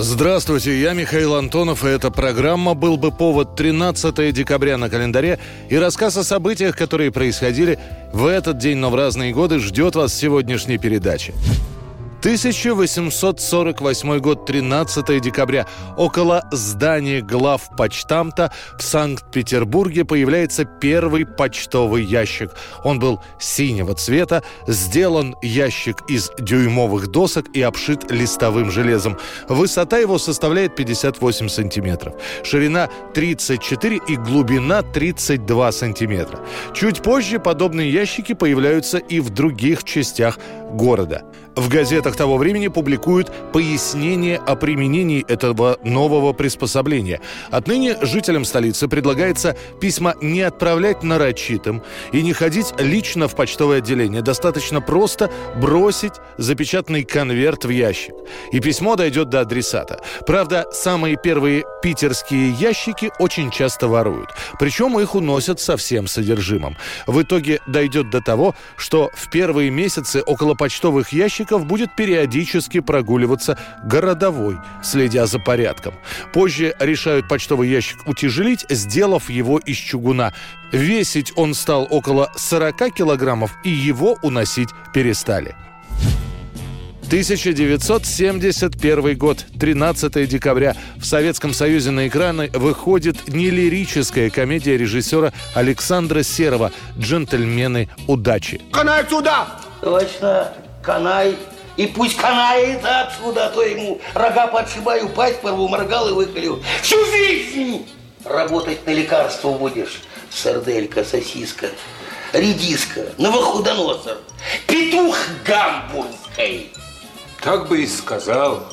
Здравствуйте, я Михаил Антонов, и эта программа «Был бы повод» 13 декабря на календаре и рассказ о событиях, которые происходили в этот день, но в разные годы, ждет вас в сегодняшней передаче. 1848 год, 13 декабря. Около здания глав почтамта в Санкт-Петербурге появляется первый почтовый ящик. Он был синего цвета, сделан ящик из дюймовых досок и обшит листовым железом. Высота его составляет 58 сантиметров. Ширина 34 и глубина 32 сантиметра. Чуть позже подобные ящики появляются и в других частях города. В газетах того времени публикуют пояснение о применении этого нового приспособления. Отныне жителям столицы предлагается письма не отправлять нарочитым и не ходить лично в почтовое отделение. Достаточно просто бросить запечатанный конверт в ящик. И письмо дойдет до адресата. Правда, самые первые питерские ящики очень часто воруют. Причем их уносят со всем содержимым. В итоге дойдет до того, что в первые месяцы около почтовых ящиков будет периодически прогуливаться городовой, следя за порядком. Позже решают почтовый ящик утяжелить, сделав его из чугуна. Весить он стал около 40 килограммов, и его уносить перестали. 1971 год, 13 декабря. В Советском Союзе на экраны выходит нелирическая комедия режиссера Александра Серова «Джентльмены удачи». Канай отсюда! Точно, канай. И пусть канает отсюда, а то ему рога подшибаю, пасть порву, моргал и выколю. Всю жизнь работать на лекарство будешь. Сарделька, сосиска, редиска, новохудоносор, петух гамбургский. Так бы и сказал.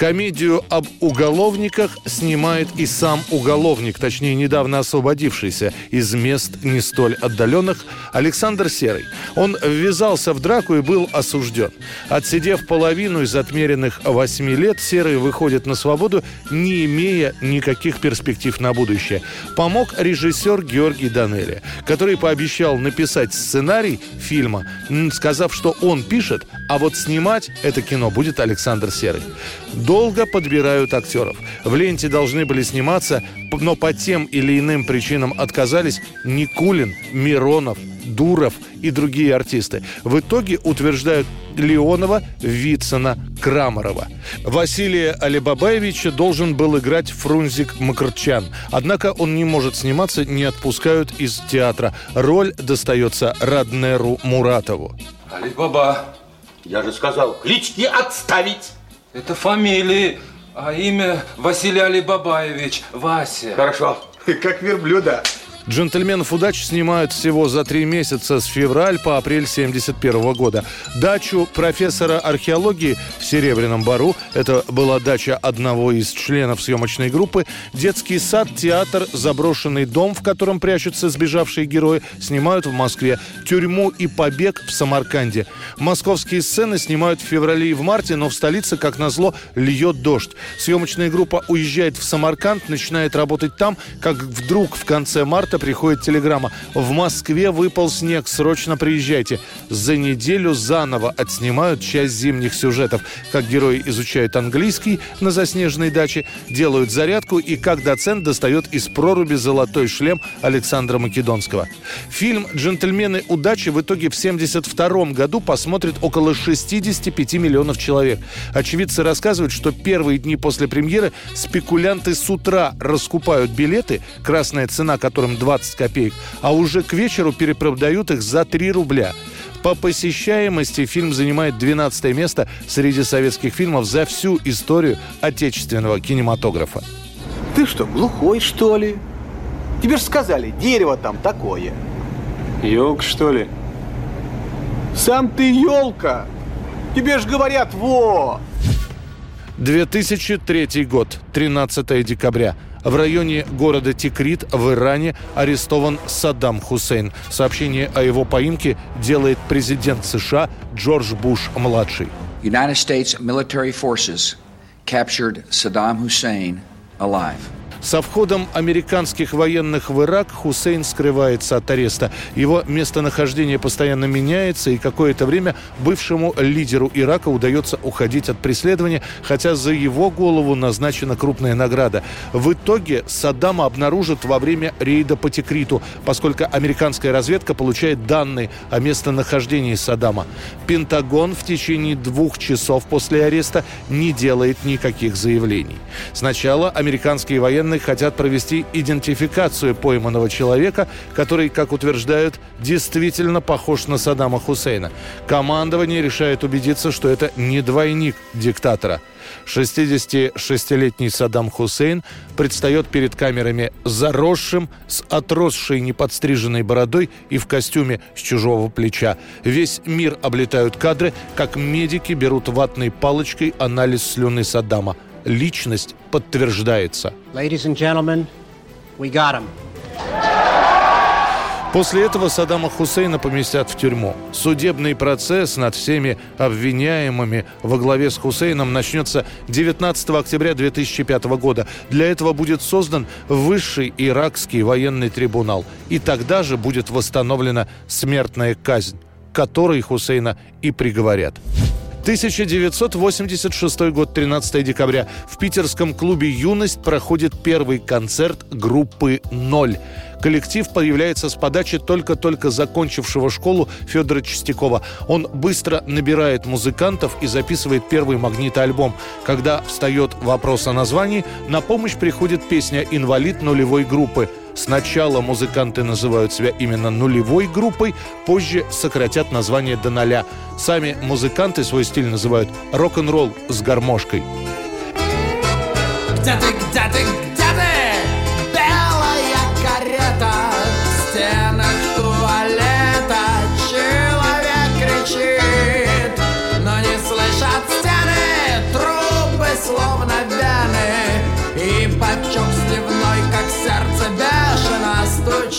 Комедию об уголовниках снимает и сам уголовник, точнее, недавно освободившийся из мест не столь отдаленных, Александр Серый. Он ввязался в драку и был осужден. Отсидев половину из отмеренных 8 лет, Серый выходит на свободу, не имея никаких перспектив на будущее. Помог режиссер Георгий Данелли, который пообещал написать сценарий фильма, сказав, что он пишет, а вот снимать это кино будет Александр Серый долго подбирают актеров. В ленте должны были сниматься, но по тем или иным причинам отказались Никулин, Миронов, Дуров и другие артисты. В итоге утверждают Леонова, Вицина, Крамарова. Василия Алибабаевича должен был играть Фрунзик Макарчан. Однако он не может сниматься, не отпускают из театра. Роль достается Раднеру Муратову. Али-Баба. Я же сказал, клички отставить. Это фамилии, а имя Василий Алибабаевич, Вася. Хорошо, как верблюда. «Джентльменов удачи» снимают всего за три месяца с февраль по апрель 71 года. Дачу профессора археологии в Серебряном Бару, это была дача одного из членов съемочной группы, детский сад, театр, заброшенный дом, в котором прячутся сбежавшие герои, снимают в Москве, тюрьму и побег в Самарканде. Московские сцены снимают в феврале и в марте, но в столице, как назло, льет дождь. Съемочная группа уезжает в Самарканд, начинает работать там, как вдруг в конце марта приходит телеграмма. В Москве выпал снег, срочно приезжайте. За неделю заново отснимают часть зимних сюжетов. Как герои изучают английский на заснеженной даче, делают зарядку и как доцент достает из проруби золотой шлем Александра Македонского. Фильм «Джентльмены удачи» в итоге в 1972 году посмотрит около 65 миллионов человек. Очевидцы рассказывают, что первые дни после премьеры спекулянты с утра раскупают билеты, красная цена которым 20 копеек, а уже к вечеру перепродают их за 3 рубля. По посещаемости фильм занимает 12 место среди советских фильмов за всю историю отечественного кинематографа. Ты что, глухой, что ли? Тебе же сказали, дерево там такое. Елка, что ли? Сам ты елка. Тебе же говорят, во! 2003 год, 13 декабря. В районе города Тикрит в Иране арестован Саддам Хусейн. Сообщение о его поимке делает президент США Джордж Буш-младший. United States military forces captured Saddam Hussein alive. Со входом американских военных в Ирак Хусейн скрывается от ареста. Его местонахождение постоянно меняется, и какое-то время бывшему лидеру Ирака удается уходить от преследования, хотя за его голову назначена крупная награда. В итоге Саддама обнаружат во время рейда по Текриту, поскольку американская разведка получает данные о местонахождении Саддама. Пентагон в течение двух часов после ареста не делает никаких заявлений. Сначала американские военные военные хотят провести идентификацию пойманного человека, который, как утверждают, действительно похож на Саддама Хусейна. Командование решает убедиться, что это не двойник диктатора. 66-летний Саддам Хусейн предстает перед камерами заросшим, с отросшей неподстриженной бородой и в костюме с чужого плеча. Весь мир облетают кадры, как медики берут ватной палочкой анализ слюны Саддама – личность подтверждается. После этого Саддама Хусейна поместят в тюрьму. Судебный процесс над всеми обвиняемыми во главе с Хусейном начнется 19 октября 2005 года. Для этого будет создан высший иракский военный трибунал. И тогда же будет восстановлена смертная казнь, которой Хусейна и приговорят. 1986 год, 13 декабря. В питерском клубе «Юность» проходит первый концерт группы «Ноль». Коллектив появляется с подачи только-только закончившего школу Федора Чистякова. Он быстро набирает музыкантов и записывает первый магнитоальбом. Когда встает вопрос о названии, на помощь приходит песня «Инвалид нулевой группы». Сначала музыканты называют себя именно нулевой группой, позже сократят название до ноля. Сами музыканты свой стиль называют рок-н-ролл с гармошкой. Где ты, где ты?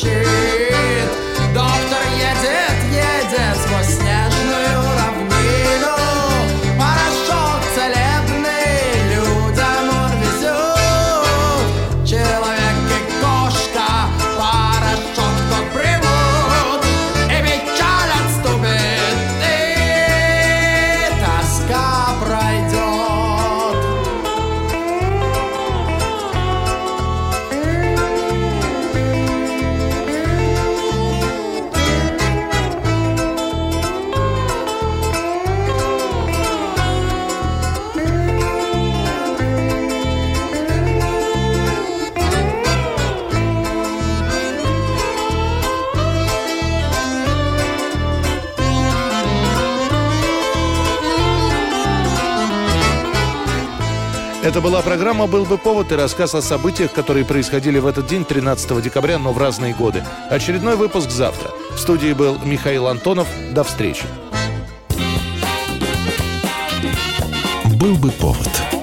share. Это была программа «Был бы повод» и рассказ о событиях, которые происходили в этот день, 13 декабря, но в разные годы. Очередной выпуск завтра. В студии был Михаил Антонов. До встречи. «Был бы повод»